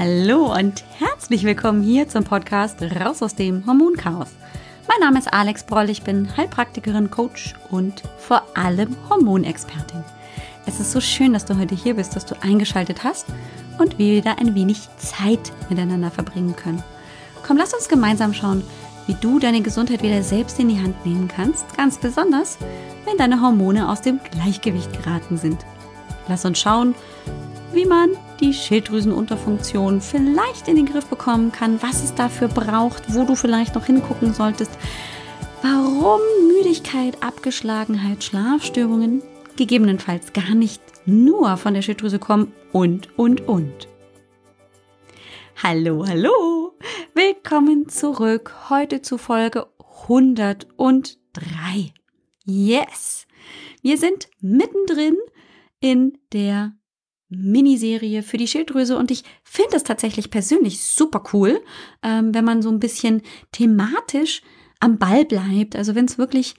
Hallo und herzlich willkommen hier zum Podcast Raus aus dem Hormonchaos. Mein Name ist Alex Broll, ich bin Heilpraktikerin, Coach und vor allem Hormonexpertin. Es ist so schön, dass du heute hier bist, dass du eingeschaltet hast und wir wieder ein wenig Zeit miteinander verbringen können. Komm, lass uns gemeinsam schauen, wie du deine Gesundheit wieder selbst in die Hand nehmen kannst, ganz besonders, wenn deine Hormone aus dem Gleichgewicht geraten sind. Lass uns schauen, wie man die Schilddrüsenunterfunktion vielleicht in den Griff bekommen kann, was es dafür braucht, wo du vielleicht noch hingucken solltest, warum Müdigkeit, Abgeschlagenheit, Schlafstörungen gegebenenfalls gar nicht nur von der Schilddrüse kommen und, und, und. Hallo, hallo! Willkommen zurück heute zu Folge 103. Yes! Wir sind mittendrin in der Miniserie für die Schilddrüse und ich finde es tatsächlich persönlich super cool, ähm, wenn man so ein bisschen thematisch am Ball bleibt. Also wenn es wirklich,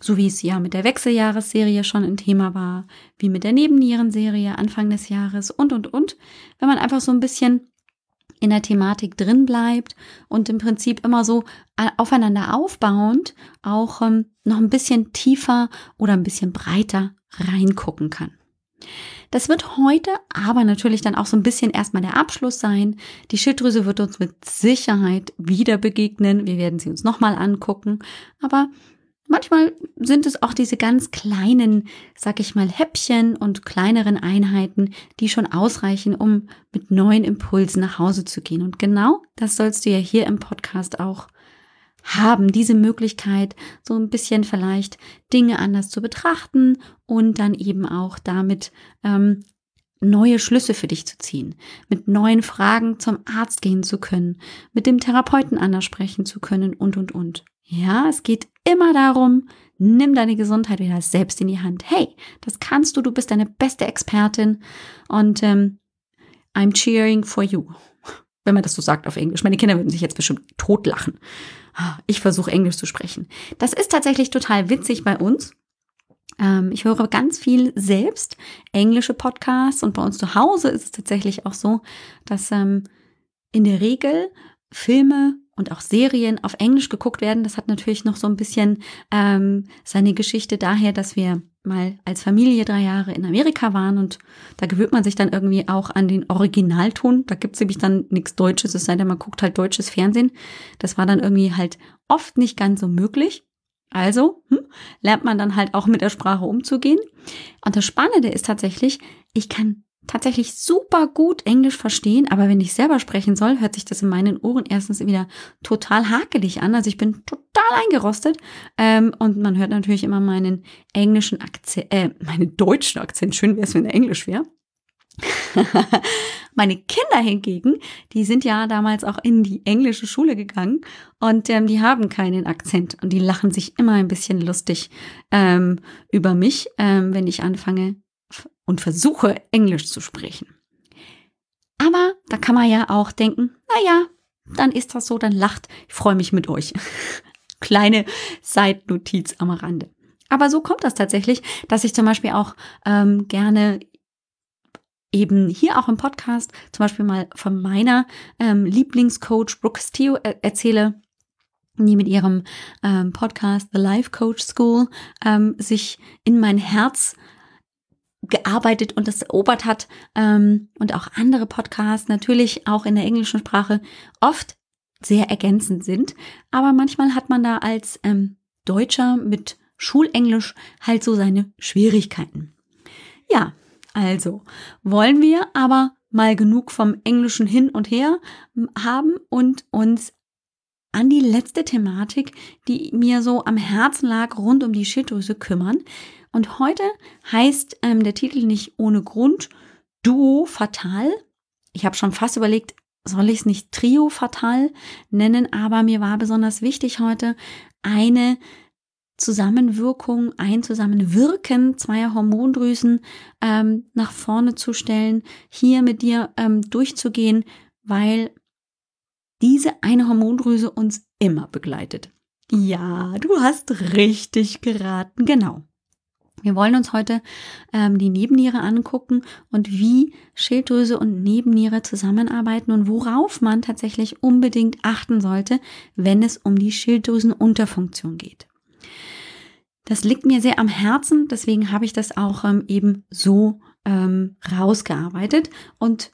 so wie es ja mit der Wechseljahresserie schon ein Thema war, wie mit der Nebennierenserie Anfang des Jahres und, und, und, wenn man einfach so ein bisschen in der Thematik drin bleibt und im Prinzip immer so äh, aufeinander aufbauend auch ähm, noch ein bisschen tiefer oder ein bisschen breiter reingucken kann. Das wird heute aber natürlich dann auch so ein bisschen erstmal der Abschluss sein. Die Schilddrüse wird uns mit Sicherheit wieder begegnen. Wir werden sie uns nochmal angucken. Aber manchmal sind es auch diese ganz kleinen, sag ich mal, Häppchen und kleineren Einheiten, die schon ausreichen, um mit neuen Impulsen nach Hause zu gehen. Und genau das sollst du ja hier im Podcast auch haben diese Möglichkeit, so ein bisschen vielleicht Dinge anders zu betrachten und dann eben auch damit ähm, neue Schlüsse für dich zu ziehen, mit neuen Fragen zum Arzt gehen zu können, mit dem Therapeuten anders sprechen zu können und, und, und. Ja, es geht immer darum, nimm deine Gesundheit wieder selbst in die Hand. Hey, das kannst du, du bist deine beste Expertin und ähm, I'm cheering for you. Wenn man das so sagt auf Englisch. Meine Kinder würden sich jetzt bestimmt totlachen. Ich versuche Englisch zu sprechen. Das ist tatsächlich total witzig bei uns. Ähm, ich höre ganz viel selbst englische Podcasts und bei uns zu Hause ist es tatsächlich auch so, dass ähm, in der Regel Filme und auch Serien auf Englisch geguckt werden. Das hat natürlich noch so ein bisschen ähm, seine Geschichte daher, dass wir mal als Familie drei Jahre in Amerika waren und da gewöhnt man sich dann irgendwie auch an den Originalton. Da gibt's nämlich dann nichts Deutsches, es sei denn, man guckt halt deutsches Fernsehen. Das war dann irgendwie halt oft nicht ganz so möglich. Also hm, lernt man dann halt auch mit der Sprache umzugehen. Und das Spannende ist tatsächlich, ich kann tatsächlich super gut Englisch verstehen, aber wenn ich selber sprechen soll, hört sich das in meinen Ohren erstens wieder total hakelig an. Also ich bin total eingerostet ähm, und man hört natürlich immer meinen englischen Akzent, äh, meinen deutschen Akzent. Schön wäre es, wenn Englisch wäre. Meine Kinder hingegen, die sind ja damals auch in die englische Schule gegangen und ähm, die haben keinen Akzent und die lachen sich immer ein bisschen lustig ähm, über mich, ähm, wenn ich anfange und versuche Englisch zu sprechen. Aber da kann man ja auch denken, naja, dann ist das so, dann lacht, ich freue mich mit euch. Kleine Seitnotiz am Rande. Aber so kommt das tatsächlich, dass ich zum Beispiel auch ähm, gerne eben hier auch im Podcast zum Beispiel mal von meiner ähm, Lieblingscoach Brooke Steele äh, erzähle, die mit ihrem ähm, Podcast The Life Coach School ähm, sich in mein Herz gearbeitet und das erobert hat ähm, und auch andere Podcasts natürlich auch in der englischen Sprache oft sehr ergänzend sind. Aber manchmal hat man da als ähm, Deutscher mit Schulenglisch halt so seine Schwierigkeiten. Ja, also wollen wir aber mal genug vom Englischen hin und her haben und uns an die letzte Thematik, die mir so am Herzen lag, rund um die Schilddrüse kümmern. Und heute heißt ähm, der Titel nicht ohne Grund Duo Fatal. Ich habe schon fast überlegt, soll ich es nicht Trio Fatal nennen, aber mir war besonders wichtig heute eine Zusammenwirkung, ein Zusammenwirken zweier Hormondrüsen ähm, nach vorne zu stellen, hier mit dir ähm, durchzugehen, weil diese eine Hormondrüse uns immer begleitet. Ja, du hast richtig geraten, genau. Wir wollen uns heute ähm, die Nebenniere angucken und wie Schilddrüse und Nebenniere zusammenarbeiten und worauf man tatsächlich unbedingt achten sollte, wenn es um die Schilddrüsenunterfunktion geht. Das liegt mir sehr am Herzen, deswegen habe ich das auch ähm, eben so ähm, rausgearbeitet und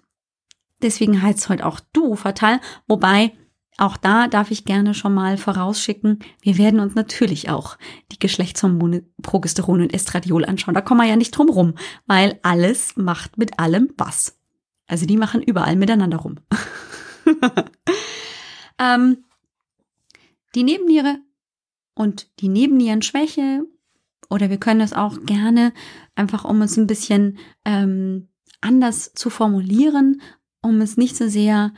deswegen heißt es heute auch du fatal, wobei auch da darf ich gerne schon mal vorausschicken, wir werden uns natürlich auch die Geschlechtshormone Progesteron und Estradiol anschauen. Da kommen wir ja nicht drum rum, weil alles macht mit allem was. Also die machen überall miteinander rum. ähm, die Nebenniere und die Nebennierenschwäche oder wir können es auch gerne einfach, um es ein bisschen ähm, anders zu formulieren, um es nicht so sehr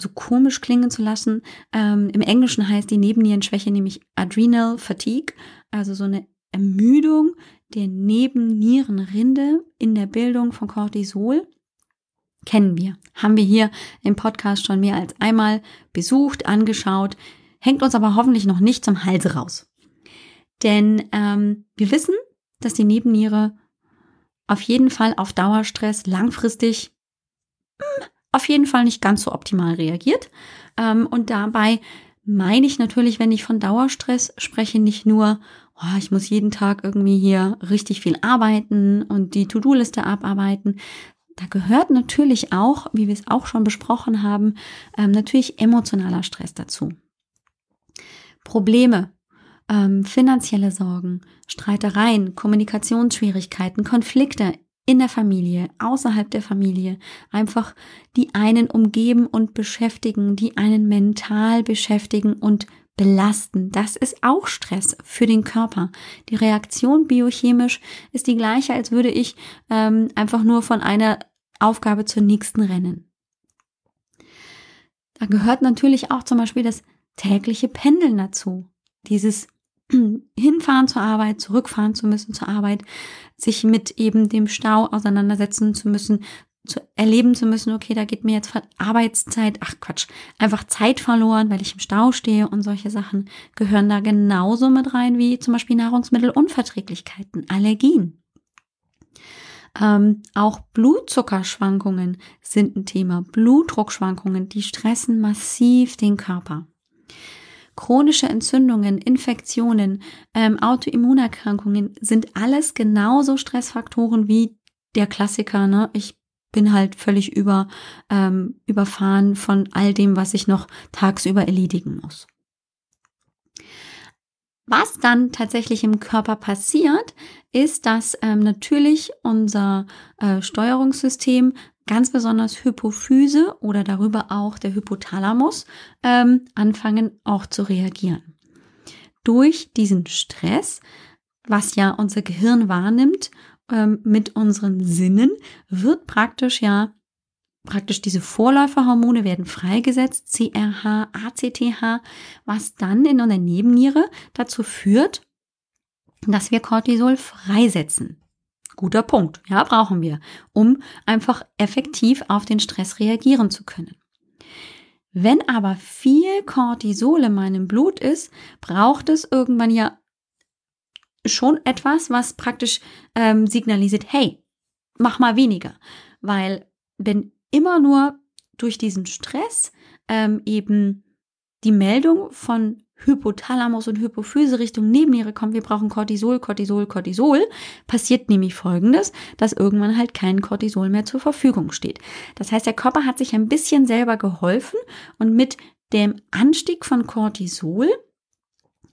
so komisch klingen zu lassen. Ähm, Im Englischen heißt die Nebennierenschwäche nämlich Adrenal Fatigue, also so eine Ermüdung der Nebennierenrinde in der Bildung von Cortisol. Kennen wir, haben wir hier im Podcast schon mehr als einmal besucht, angeschaut, hängt uns aber hoffentlich noch nicht zum Hals raus. Denn ähm, wir wissen, dass die Nebenniere auf jeden Fall auf Dauerstress langfristig hm, auf jeden Fall nicht ganz so optimal reagiert. Ähm, und dabei meine ich natürlich, wenn ich von Dauerstress spreche, nicht nur, oh, ich muss jeden Tag irgendwie hier richtig viel arbeiten und die To-Do-Liste abarbeiten. Da gehört natürlich auch, wie wir es auch schon besprochen haben, ähm, natürlich emotionaler Stress dazu. Probleme, ähm, finanzielle Sorgen, Streitereien, Kommunikationsschwierigkeiten, Konflikte in der Familie, außerhalb der Familie, einfach die einen umgeben und beschäftigen, die einen mental beschäftigen und belasten. Das ist auch Stress für den Körper. Die Reaktion biochemisch ist die gleiche, als würde ich ähm, einfach nur von einer Aufgabe zur nächsten rennen. Da gehört natürlich auch zum Beispiel das tägliche Pendeln dazu. Dieses hinfahren zur Arbeit, zurückfahren zu müssen zur Arbeit, sich mit eben dem Stau auseinandersetzen zu müssen, zu erleben zu müssen, okay, da geht mir jetzt Arbeitszeit, ach Quatsch, einfach Zeit verloren, weil ich im Stau stehe und solche Sachen gehören da genauso mit rein wie zum Beispiel Nahrungsmittelunverträglichkeiten, Allergien. Ähm, auch Blutzuckerschwankungen sind ein Thema. Blutdruckschwankungen, die stressen massiv den Körper chronische Entzündungen, Infektionen, ähm, Autoimmunerkrankungen sind alles genauso Stressfaktoren wie der Klassiker. Ne? Ich bin halt völlig über, ähm, überfahren von all dem, was ich noch tagsüber erledigen muss. Was dann tatsächlich im Körper passiert, ist, dass ähm, natürlich unser äh, Steuerungssystem ganz besonders Hypophyse oder darüber auch der Hypothalamus ähm, anfangen auch zu reagieren. Durch diesen Stress, was ja unser Gehirn wahrnimmt ähm, mit unseren Sinnen, wird praktisch ja praktisch diese Vorläuferhormone werden freigesetzt, CRH, ACTH, was dann in der Nebenniere dazu führt, dass wir Cortisol freisetzen. Guter Punkt. Ja, brauchen wir, um einfach effektiv auf den Stress reagieren zu können. Wenn aber viel Cortisol in meinem Blut ist, braucht es irgendwann ja schon etwas, was praktisch ähm, signalisiert, hey, mach mal weniger. Weil wenn immer nur durch diesen Stress ähm, eben die Meldung von Hypothalamus und Hypophyse Richtung Nebenniere kommt, wir brauchen Cortisol, Cortisol, Cortisol, passiert nämlich Folgendes, dass irgendwann halt kein Cortisol mehr zur Verfügung steht. Das heißt, der Körper hat sich ein bisschen selber geholfen und mit dem Anstieg von Cortisol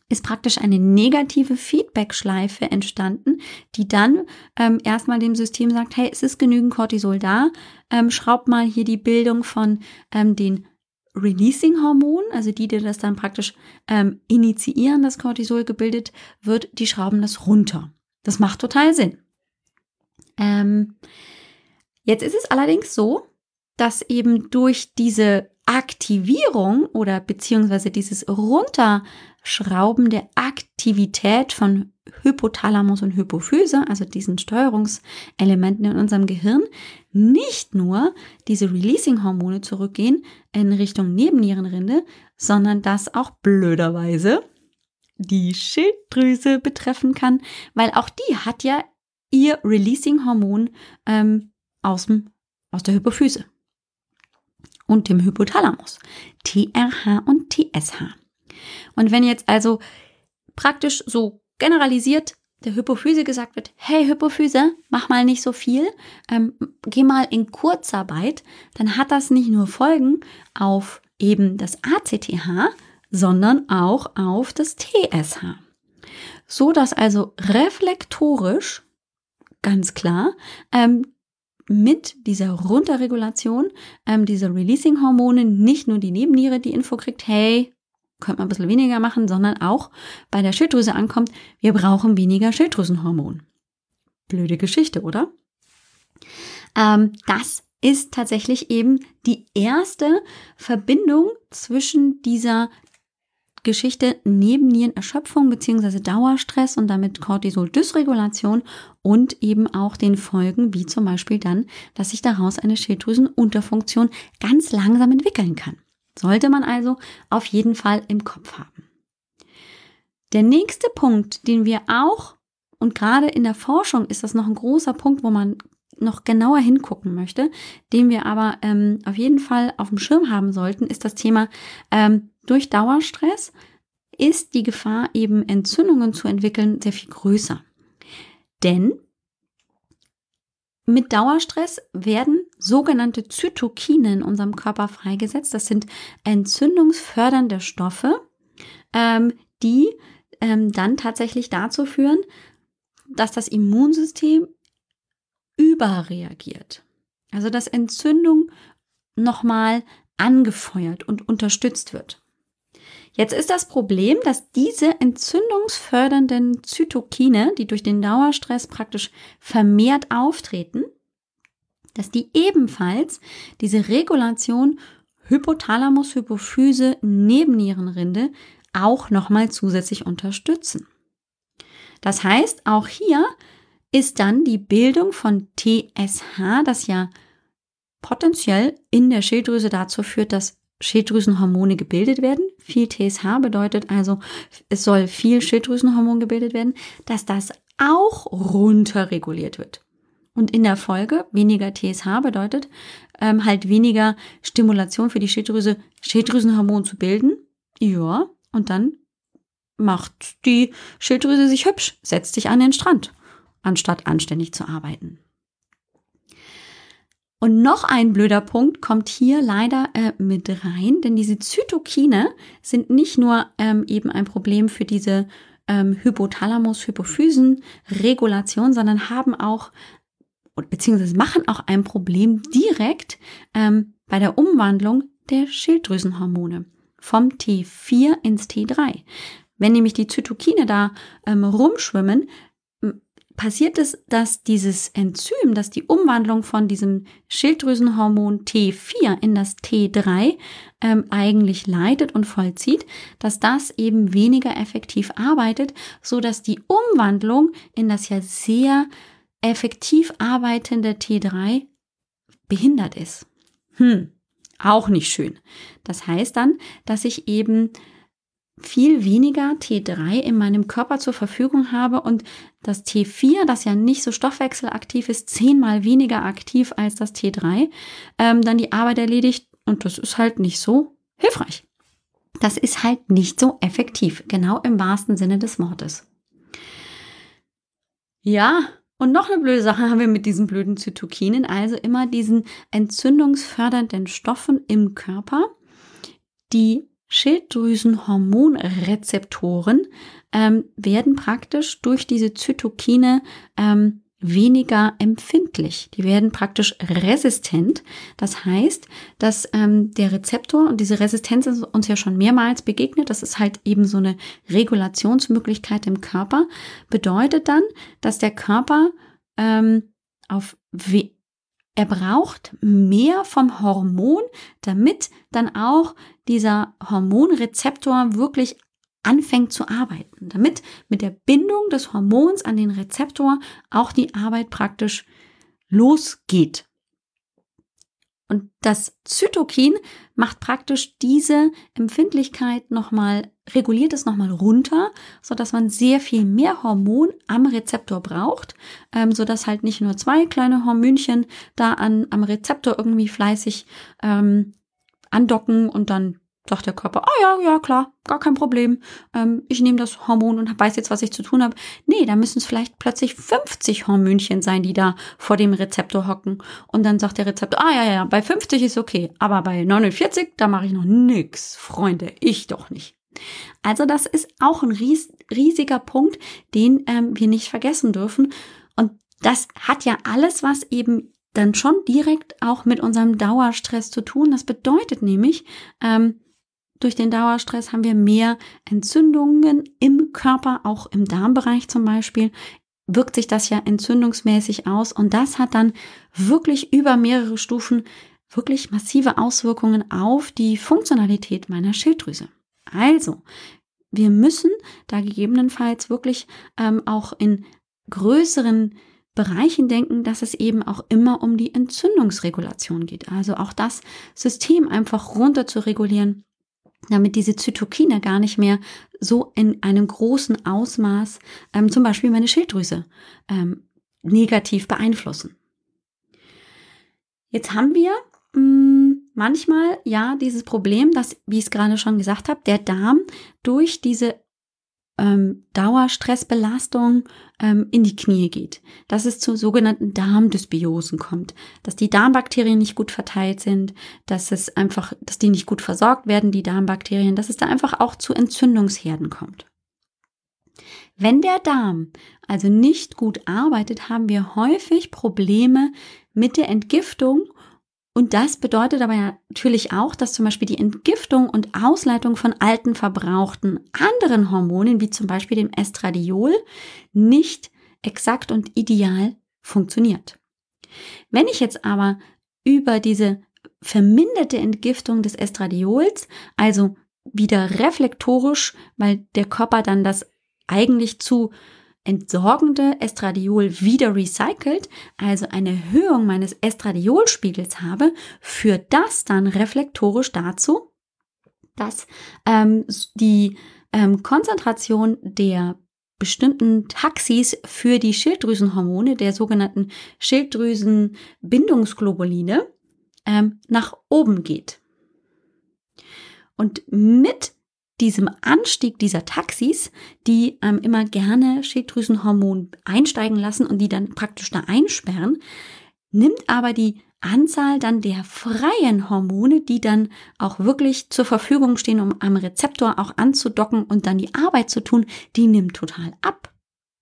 ist praktisch eine negative Feedback-Schleife entstanden, die dann ähm, erstmal dem System sagt, hey, es ist genügend Cortisol da, ähm, schraub mal hier die Bildung von ähm, den Releasing-Hormon, also die, die das dann praktisch ähm, initiieren, dass Cortisol gebildet wird, die schrauben das runter. Das macht total Sinn. Ähm, jetzt ist es allerdings so, dass eben durch diese Aktivierung oder beziehungsweise dieses Runterschrauben der Aktivität von Hypothalamus und Hypophyse, also diesen Steuerungselementen in unserem Gehirn, nicht nur diese Releasing-Hormone zurückgehen in Richtung Nebennierenrinde, sondern dass auch blöderweise die Schilddrüse betreffen kann, weil auch die hat ja ihr Releasing-Hormon ähm, aus, dem, aus der Hypophyse und dem Hypothalamus, TRH und TSH. Und wenn jetzt also praktisch so generalisiert der Hypophyse gesagt wird, hey Hypophyse, mach mal nicht so viel, ähm, geh mal in Kurzarbeit, dann hat das nicht nur Folgen auf eben das ACTH, sondern auch auf das TSH. So dass also reflektorisch, ganz klar, ähm, mit dieser Runterregulation ähm, dieser Releasing-Hormone nicht nur die Nebenniere die Info kriegt, hey, könnte man ein bisschen weniger machen, sondern auch bei der Schilddrüse ankommt, wir brauchen weniger Schilddrüsenhormon. Blöde Geschichte, oder? Ähm, das ist tatsächlich eben die erste Verbindung zwischen dieser Geschichte Nebennierenerschöpfung bzw. Dauerstress und damit Cortisol-Dysregulation und eben auch den Folgen, wie zum Beispiel dann, dass sich daraus eine Schilddrüsenunterfunktion ganz langsam entwickeln kann. Sollte man also auf jeden Fall im Kopf haben. Der nächste Punkt, den wir auch, und gerade in der Forschung ist das noch ein großer Punkt, wo man noch genauer hingucken möchte, den wir aber ähm, auf jeden Fall auf dem Schirm haben sollten, ist das Thema ähm, durch Dauerstress ist die Gefahr, eben Entzündungen zu entwickeln, sehr viel größer. Denn mit Dauerstress werden sogenannte Zytokine in unserem Körper freigesetzt. Das sind entzündungsfördernde Stoffe, ähm, die ähm, dann tatsächlich dazu führen, dass das Immunsystem überreagiert. Also dass Entzündung nochmal angefeuert und unterstützt wird. Jetzt ist das Problem, dass diese entzündungsfördernden Zytokine, die durch den Dauerstress praktisch vermehrt auftreten, dass die ebenfalls diese Regulation Hypothalamus, Hypophyse, Nebennierenrinde auch nochmal zusätzlich unterstützen. Das heißt, auch hier ist dann die Bildung von TSH, das ja potenziell in der Schilddrüse dazu führt, dass Schilddrüsenhormone gebildet werden. Viel TSH bedeutet also, es soll viel Schilddrüsenhormon gebildet werden, dass das auch runterreguliert wird. Und in der Folge weniger TSH bedeutet ähm, halt weniger Stimulation für die Schilddrüse, Schilddrüsenhormon zu bilden. Ja, und dann macht die Schilddrüse sich hübsch, setzt sich an den Strand, anstatt anständig zu arbeiten. Und noch ein blöder Punkt kommt hier leider äh, mit rein, denn diese Zytokine sind nicht nur ähm, eben ein Problem für diese ähm, Hypothalamus-Hypophysen-Regulation, sondern haben auch beziehungsweise machen auch ein Problem direkt ähm, bei der Umwandlung der Schilddrüsenhormone vom T4 ins T3. Wenn nämlich die Zytokine da ähm, rumschwimmen, passiert es, dass dieses Enzym, dass die Umwandlung von diesem Schilddrüsenhormon T4 in das T3 ähm, eigentlich leitet und vollzieht, dass das eben weniger effektiv arbeitet, so dass die Umwandlung in das ja sehr effektiv arbeitende T3 behindert ist. Hm, auch nicht schön. Das heißt dann, dass ich eben viel weniger T3 in meinem Körper zur Verfügung habe und das T4, das ja nicht so stoffwechselaktiv ist, zehnmal weniger aktiv als das T3, ähm, dann die Arbeit erledigt und das ist halt nicht so hilfreich. Das ist halt nicht so effektiv, genau im wahrsten Sinne des Wortes. Ja, und noch eine blöde Sache haben wir mit diesen blöden Zytokinen, also immer diesen entzündungsfördernden Stoffen im Körper, die Schilddrüsenhormonrezeptoren ähm, werden praktisch durch diese Zytokine ähm, weniger empfindlich. Die werden praktisch resistent. Das heißt, dass ähm, der Rezeptor und diese Resistenz ist uns ja schon mehrmals begegnet. Das ist halt eben so eine Regulationsmöglichkeit im Körper. Bedeutet dann, dass der Körper ähm, auf er braucht mehr vom Hormon, damit dann auch dieser Hormonrezeptor wirklich anfängt zu arbeiten, damit mit der Bindung des Hormons an den Rezeptor auch die Arbeit praktisch losgeht. Und das Zytokin macht praktisch diese Empfindlichkeit nochmal, reguliert es nochmal runter, so dass man sehr viel mehr Hormon am Rezeptor braucht, ähm, so dass halt nicht nur zwei kleine Hormönchen da an, am Rezeptor irgendwie fleißig ähm, andocken und dann sagt der Körper, ah oh ja, ja, klar, gar kein Problem. Ähm, ich nehme das Hormon und weiß jetzt, was ich zu tun habe. Nee, da müssen es vielleicht plötzlich 50 Hormönchen sein, die da vor dem Rezeptor hocken. Und dann sagt der Rezeptor, ah ja, ja, bei 50 ist okay, aber bei 49, da mache ich noch nix. Freunde, ich doch nicht. Also das ist auch ein ries riesiger Punkt, den ähm, wir nicht vergessen dürfen. Und das hat ja alles, was eben dann schon direkt auch mit unserem Dauerstress zu tun. Das bedeutet nämlich, ähm, durch den Dauerstress haben wir mehr Entzündungen im Körper, auch im Darmbereich zum Beispiel, wirkt sich das ja entzündungsmäßig aus und das hat dann wirklich über mehrere Stufen wirklich massive Auswirkungen auf die Funktionalität meiner Schilddrüse. Also, wir müssen da gegebenenfalls wirklich ähm, auch in größeren Bereichen denken, dass es eben auch immer um die Entzündungsregulation geht. Also auch das System einfach runter zu regulieren, damit diese Zytokine gar nicht mehr so in einem großen Ausmaß ähm, zum Beispiel meine Schilddrüse ähm, negativ beeinflussen. Jetzt haben wir mh, mm, manchmal ja dieses Problem, dass, wie ich es gerade schon gesagt habe, der Darm durch diese ähm, Dauerstressbelastung ähm, in die Knie geht, dass es zu sogenannten Darmdysbiosen kommt, dass die Darmbakterien nicht gut verteilt sind, dass es einfach, dass die nicht gut versorgt werden, die Darmbakterien, dass es da einfach auch zu Entzündungsherden kommt. Wenn der Darm also nicht gut arbeitet, haben wir häufig Probleme mit der Entgiftung und das bedeutet aber natürlich auch, dass zum Beispiel die Entgiftung und Ausleitung von alten verbrauchten anderen Hormonen, wie zum Beispiel dem Estradiol, nicht exakt und ideal funktioniert. Wenn ich jetzt aber über diese verminderte Entgiftung des Estradiols, also wieder reflektorisch, weil der Körper dann das eigentlich zu entsorgende Estradiol wieder recycelt, also eine Erhöhung meines Estradiolspiegels habe, führt das dann reflektorisch dazu, dass ähm, die ähm, Konzentration der bestimmten Taxis für die Schilddrüsenhormone, der sogenannten Schilddrüsenbindungsglobuline, ähm, nach oben geht. Und mit diesem Anstieg dieser Taxis, die ähm, immer gerne Schilddrüsenhormon einsteigen lassen und die dann praktisch da einsperren, nimmt aber die Anzahl dann der freien Hormone, die dann auch wirklich zur Verfügung stehen, um am Rezeptor auch anzudocken und dann die Arbeit zu tun, die nimmt total ab.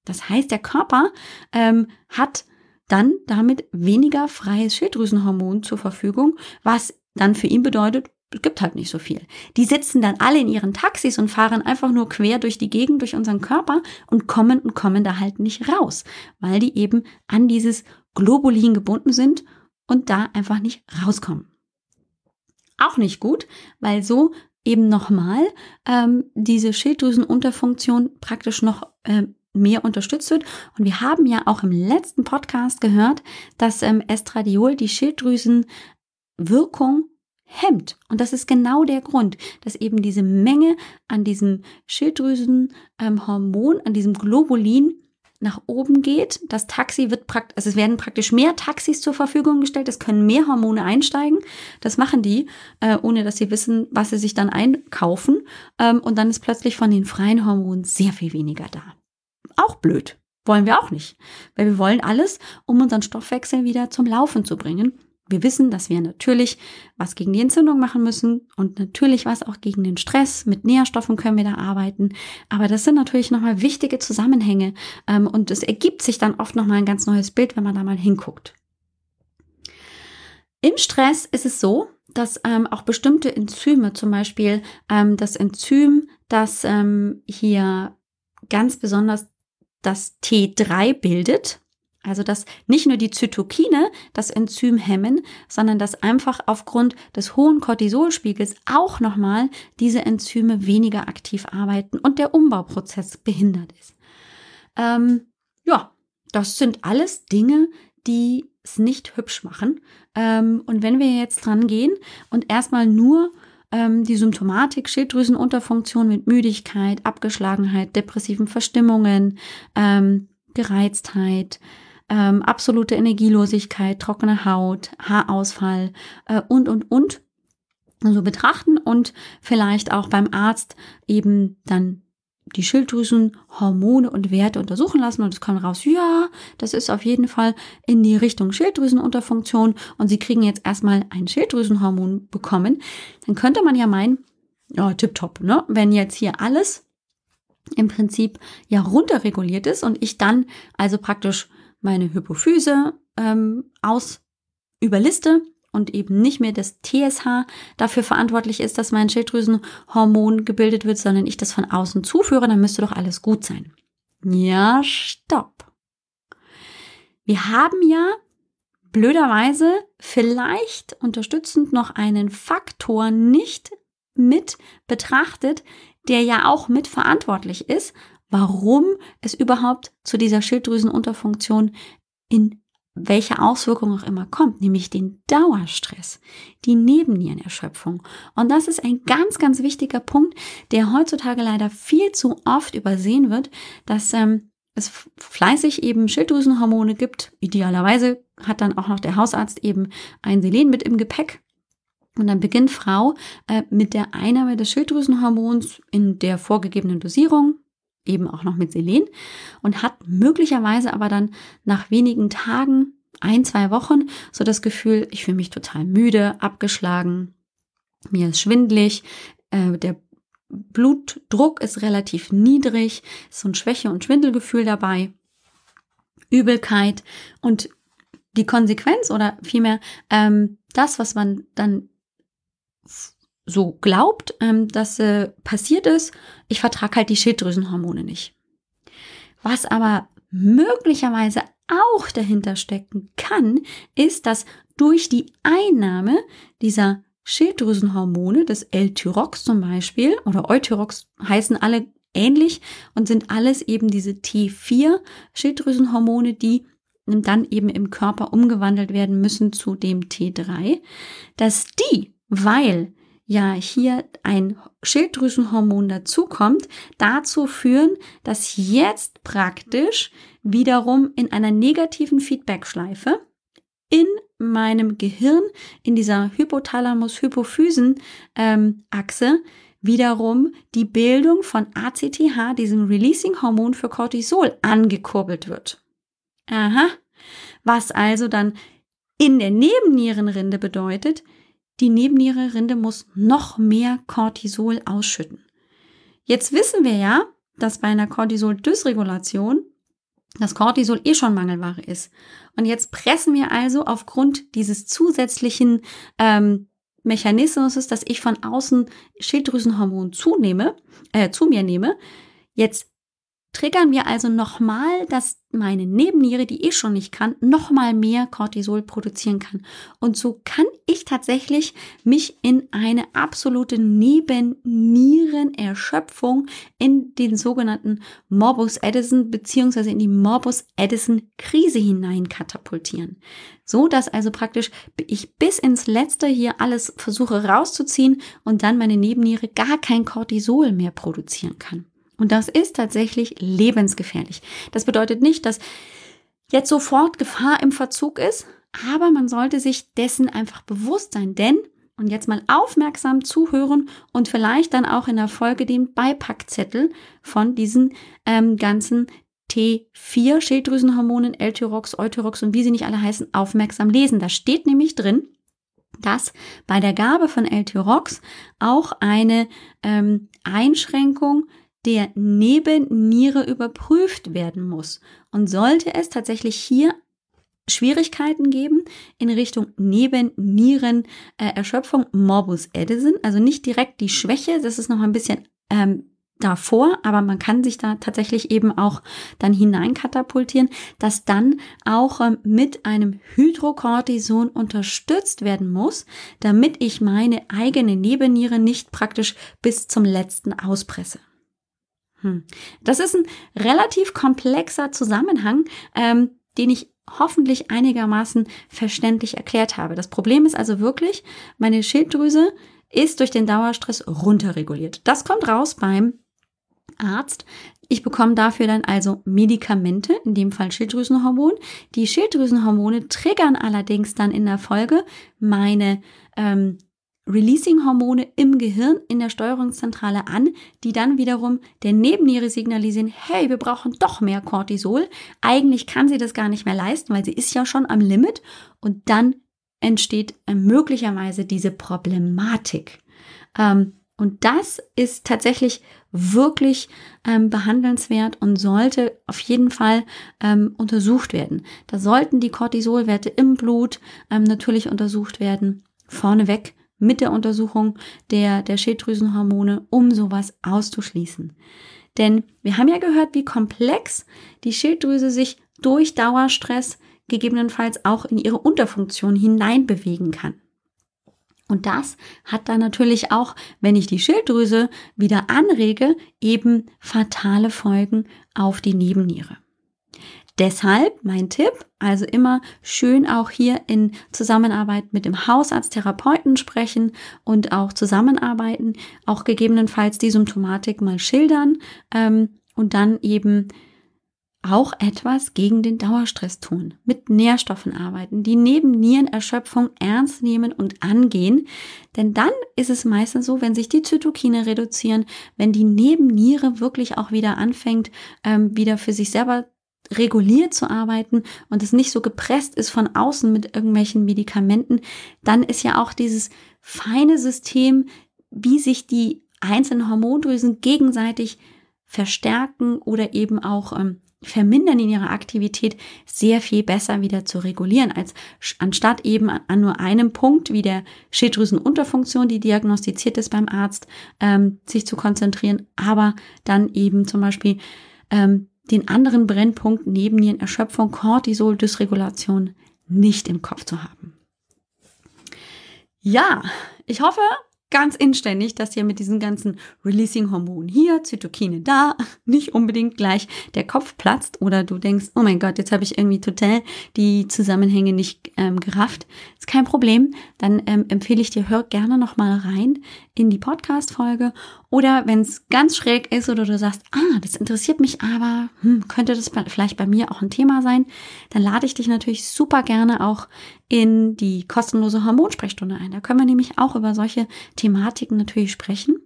Das heißt, der Körper ähm, hat dann damit weniger freies Schilddrüsenhormon zur Verfügung, was dann für ihn bedeutet, gibt halt nicht so viel. Die sitzen dann alle in ihren Taxis und fahren einfach nur quer durch die Gegend, durch unseren Körper und kommen und kommen da halt nicht raus, weil die eben an dieses Globulin gebunden sind und da einfach nicht rauskommen. Auch nicht gut, weil so eben nochmal ähm, diese Schilddrüsenunterfunktion praktisch noch äh, mehr unterstützt wird. Und wir haben ja auch im letzten Podcast gehört, dass ähm, Estradiol die Schilddrüsenwirkung hemmt. Und das ist genau der Grund, dass eben diese Menge an diesem Schilddrüsenhormon, ähm, an diesem Globulin nach oben geht. Das Taxi wird praktisch, also es werden praktisch mehr Taxis zur Verfügung gestellt, es können mehr Hormone einsteigen. Das machen die, äh, ohne dass sie wissen, was sie sich dann einkaufen. Ähm, und dann ist plötzlich von den freien Hormonen sehr viel weniger da. Auch blöd. Wollen wir auch nicht. Weil wir wollen alles, um unseren Stoffwechsel wieder zum Laufen zu bringen. Wir wissen, dass wir natürlich was gegen die Entzündung machen müssen und natürlich was auch gegen den Stress. Mit Nährstoffen können wir da arbeiten. Aber das sind natürlich nochmal wichtige Zusammenhänge ähm, und es ergibt sich dann oft nochmal ein ganz neues Bild, wenn man da mal hinguckt. Im Stress ist es so, dass ähm, auch bestimmte Enzyme, zum Beispiel ähm, das Enzym, das ähm, hier ganz besonders das T3 bildet, also dass nicht nur die Zytokine das Enzym hemmen, sondern dass einfach aufgrund des hohen Cortisolspiegels auch nochmal diese Enzyme weniger aktiv arbeiten und der Umbauprozess behindert ist. Ähm, ja, das sind alles Dinge, die es nicht hübsch machen. Ähm, und wenn wir jetzt dran gehen und erstmal nur ähm, die Symptomatik, Schilddrüsenunterfunktion mit Müdigkeit, Abgeschlagenheit, depressiven Verstimmungen, ähm, Gereiztheit, ähm, absolute Energielosigkeit, trockene Haut, Haarausfall äh, und, und, und. So betrachten und vielleicht auch beim Arzt eben dann die Schilddrüsenhormone und Werte untersuchen lassen. Und es kommt raus, ja, das ist auf jeden Fall in die Richtung Schilddrüsenunterfunktion. Und sie kriegen jetzt erstmal ein Schilddrüsenhormon bekommen, dann könnte man ja meinen, ja, tipptopp, ne? Wenn jetzt hier alles im Prinzip ja runterreguliert ist und ich dann also praktisch meine Hypophyse ähm, aus überliste und eben nicht mehr das TSH dafür verantwortlich ist, dass mein Schilddrüsenhormon gebildet wird, sondern ich das von außen zuführe, dann müsste doch alles gut sein. Ja, stopp. Wir haben ja blöderweise vielleicht unterstützend noch einen Faktor nicht mit betrachtet, der ja auch mit verantwortlich ist, warum es überhaupt zu dieser Schilddrüsenunterfunktion in welche Auswirkung auch immer kommt, nämlich den Dauerstress, die Nebennierenerschöpfung. Und das ist ein ganz, ganz wichtiger Punkt, der heutzutage leider viel zu oft übersehen wird, dass ähm, es fleißig eben Schilddrüsenhormone gibt. Idealerweise hat dann auch noch der Hausarzt eben ein Selen mit im Gepäck. Und dann beginnt Frau äh, mit der Einnahme des Schilddrüsenhormons in der vorgegebenen Dosierung, eben auch noch mit Selen und hat möglicherweise aber dann nach wenigen Tagen, ein, zwei Wochen, so das Gefühl, ich fühle mich total müde, abgeschlagen, mir ist schwindlig, äh, der Blutdruck ist relativ niedrig, ist so ein Schwäche- und Schwindelgefühl dabei, Übelkeit und die Konsequenz oder vielmehr ähm, das, was man dann so glaubt, ähm, dass äh, passiert ist, ich vertrage halt die Schilddrüsenhormone nicht. Was aber möglicherweise auch dahinter stecken kann, ist, dass durch die Einnahme dieser Schilddrüsenhormone, des L-Tyrox zum Beispiel, oder Eutyrox heißen alle ähnlich und sind alles eben diese T4 Schilddrüsenhormone, die dann eben im Körper umgewandelt werden müssen zu dem T3, dass die, weil ja hier ein Schilddrüsenhormon dazukommt, dazu führen, dass jetzt praktisch wiederum in einer negativen Feedbackschleife in meinem Gehirn, in dieser Hypothalamus-Hypophysen-Achse, ähm, wiederum die Bildung von ACTH, diesem Releasing-Hormon für Cortisol, angekurbelt wird. Aha. Was also dann in der Nebennierenrinde bedeutet, die Nebennierenrinde muss noch mehr Cortisol ausschütten. Jetzt wissen wir ja, dass bei einer Cortisol-Dysregulation das Cortisol eh schon Mangelware ist. Und jetzt pressen wir also aufgrund dieses zusätzlichen ähm, Mechanismus, dass ich von außen Schilddrüsenhormon zunehme, äh, zu mir nehme, jetzt triggern wir also nochmal, dass meine Nebenniere, die eh schon nicht kann, nochmal mehr Cortisol produzieren kann. Und so kann ich tatsächlich mich in eine absolute Nebennierenerschöpfung in den sogenannten Morbus Addison beziehungsweise in die Morbus Addison Krise hinein katapultieren. So dass also praktisch ich bis ins Letzte hier alles versuche rauszuziehen und dann meine Nebenniere gar kein Cortisol mehr produzieren kann. Und das ist tatsächlich lebensgefährlich. Das bedeutet nicht, dass jetzt sofort Gefahr im Verzug ist, aber man sollte sich dessen einfach bewusst sein, denn und jetzt mal aufmerksam zuhören und vielleicht dann auch in der Folge den Beipackzettel von diesen ähm, ganzen T4 Schilddrüsenhormonen, L-Tyrox, Eutyrox und wie sie nicht alle heißen, aufmerksam lesen. Da steht nämlich drin, dass bei der Gabe von L-Tyrox auch eine ähm, Einschränkung der Nebenniere überprüft werden muss. Und sollte es tatsächlich hier Schwierigkeiten geben in Richtung Nebennierenerschöpfung, äh, Morbus Addison, also nicht direkt die Schwäche, das ist noch ein bisschen ähm, davor, aber man kann sich da tatsächlich eben auch dann hineinkatapultieren, dass dann auch ähm, mit einem Hydrocortison unterstützt werden muss, damit ich meine eigene Nebenniere nicht praktisch bis zum letzten auspresse. Hm. Das ist ein relativ komplexer Zusammenhang, ähm, den ich hoffentlich einigermaßen verständlich erklärt habe. Das Problem ist also wirklich, meine Schilddrüse ist durch den Dauerstress runterreguliert. Das kommt raus beim Arzt. Ich bekomme dafür dann also Medikamente, in dem Fall Schilddrüsenhormon. Die Schilddrüsenhormone triggern allerdings dann in der Folge meine ähm, Releasing-Hormone im Gehirn in der Steuerungszentrale an, die dann wiederum der Nebenniere signalisieren, hey, wir brauchen doch mehr Cortisol. Eigentlich kann sie das gar nicht mehr leisten, weil sie ist ja schon am Limit. Und dann entsteht äh, möglicherweise diese Problematik. Ähm, und das ist tatsächlich wirklich ähm, behandelnswert und sollte auf jeden Fall ähm, untersucht werden. Da sollten die Cortisolwerte im Blut natürlich untersucht werden. Vorneweg mit der Untersuchung der, der Schilddrüsenhormone, um sowas auszuschließen. Denn wir haben ja gehört, wie komplex die Schilddrüse sich durch Dauerstress gegebenenfalls auch in ihre Unterfunktion hineinbewegen kann. Und das hat dann natürlich auch, wenn ich die Schilddrüse wieder anrege, eben fatale Folgen auf die Nebenniere. Deshalb mein Tipp, also immer schön auch hier in Zusammenarbeit mit dem Hausarzt, Therapeuten sprechen und auch zusammenarbeiten, auch gegebenenfalls die Symptomatik mal schildern ähm, und dann eben auch etwas gegen den Dauerstress tun, mit Nährstoffen arbeiten, die Nebennierenerschöpfung ernst nehmen und angehen. Denn dann ist es meistens so, wenn sich die Zytokine reduzieren, wenn die Nebenniere wirklich auch wieder anfängt, ähm, wieder für sich selber reguliert zu arbeiten und es nicht so gepresst ist von außen mit irgendwelchen Medikamenten, dann ist ja auch dieses feine System, wie sich die einzelnen Hormondrüsen gegenseitig verstärken oder eben auch ähm, vermindern in ihrer Aktivität sehr viel besser wieder zu regulieren, als anstatt eben an nur einem Punkt wie der Schilddrüsenunterfunktion, die diagnostiziert ist beim Arzt, ähm, sich zu konzentrieren, aber dann eben zum Beispiel ähm, den anderen Brennpunkt neben ihren Erschöpfung, Cortisol, Dysregulation nicht im Kopf zu haben. Ja, ich hoffe, ganz inständig, dass ihr mit diesen ganzen Releasing-Hormonen hier, Zytokine da, nicht unbedingt gleich der Kopf platzt oder du denkst, oh mein Gott, jetzt habe ich irgendwie total die Zusammenhänge nicht ähm, gerafft. Ist kein Problem. Dann ähm, empfehle ich dir, hör gerne nochmal rein in die Podcast-Folge. Oder wenn es ganz schräg ist oder du sagst, ah, das interessiert mich aber, hm, könnte das vielleicht bei mir auch ein Thema sein, dann lade ich dich natürlich super gerne auch in die kostenlose Hormonsprechstunde ein. Da können wir nämlich auch über solche Thematiken natürlich sprechen.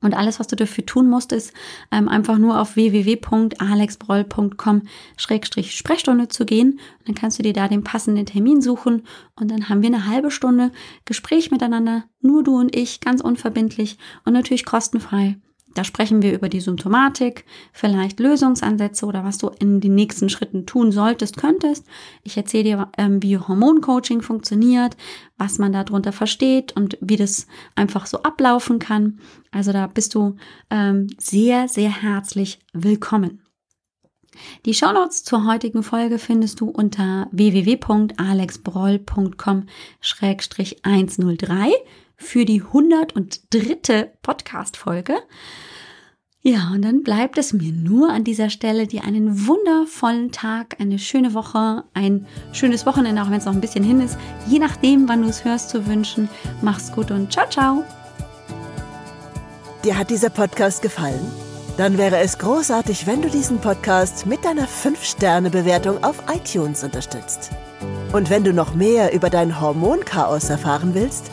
Und alles, was du dafür tun musst, ist ähm, einfach nur auf www.alexbroll.com-sprechstunde zu gehen. Und dann kannst du dir da den passenden Termin suchen und dann haben wir eine halbe Stunde Gespräch miteinander, nur du und ich, ganz unverbindlich und natürlich kostenfrei. Da sprechen wir über die Symptomatik, vielleicht Lösungsansätze oder was du in den nächsten Schritten tun solltest, könntest. Ich erzähle dir, ähm, wie Hormoncoaching funktioniert, was man darunter versteht und wie das einfach so ablaufen kann. Also da bist du ähm, sehr, sehr herzlich willkommen. Die Shownotes zur heutigen Folge findest du unter www.alexbroll.com-103 für die 103. Podcast-Folge. Ja, und dann bleibt es mir nur an dieser Stelle, dir einen wundervollen Tag, eine schöne Woche, ein schönes Wochenende, auch wenn es noch ein bisschen hin ist, je nachdem, wann du es hörst, zu wünschen. Mach's gut und ciao, ciao. Dir hat dieser Podcast gefallen? Dann wäre es großartig, wenn du diesen Podcast mit deiner 5-Sterne-Bewertung auf iTunes unterstützt. Und wenn du noch mehr über dein Hormonchaos erfahren willst,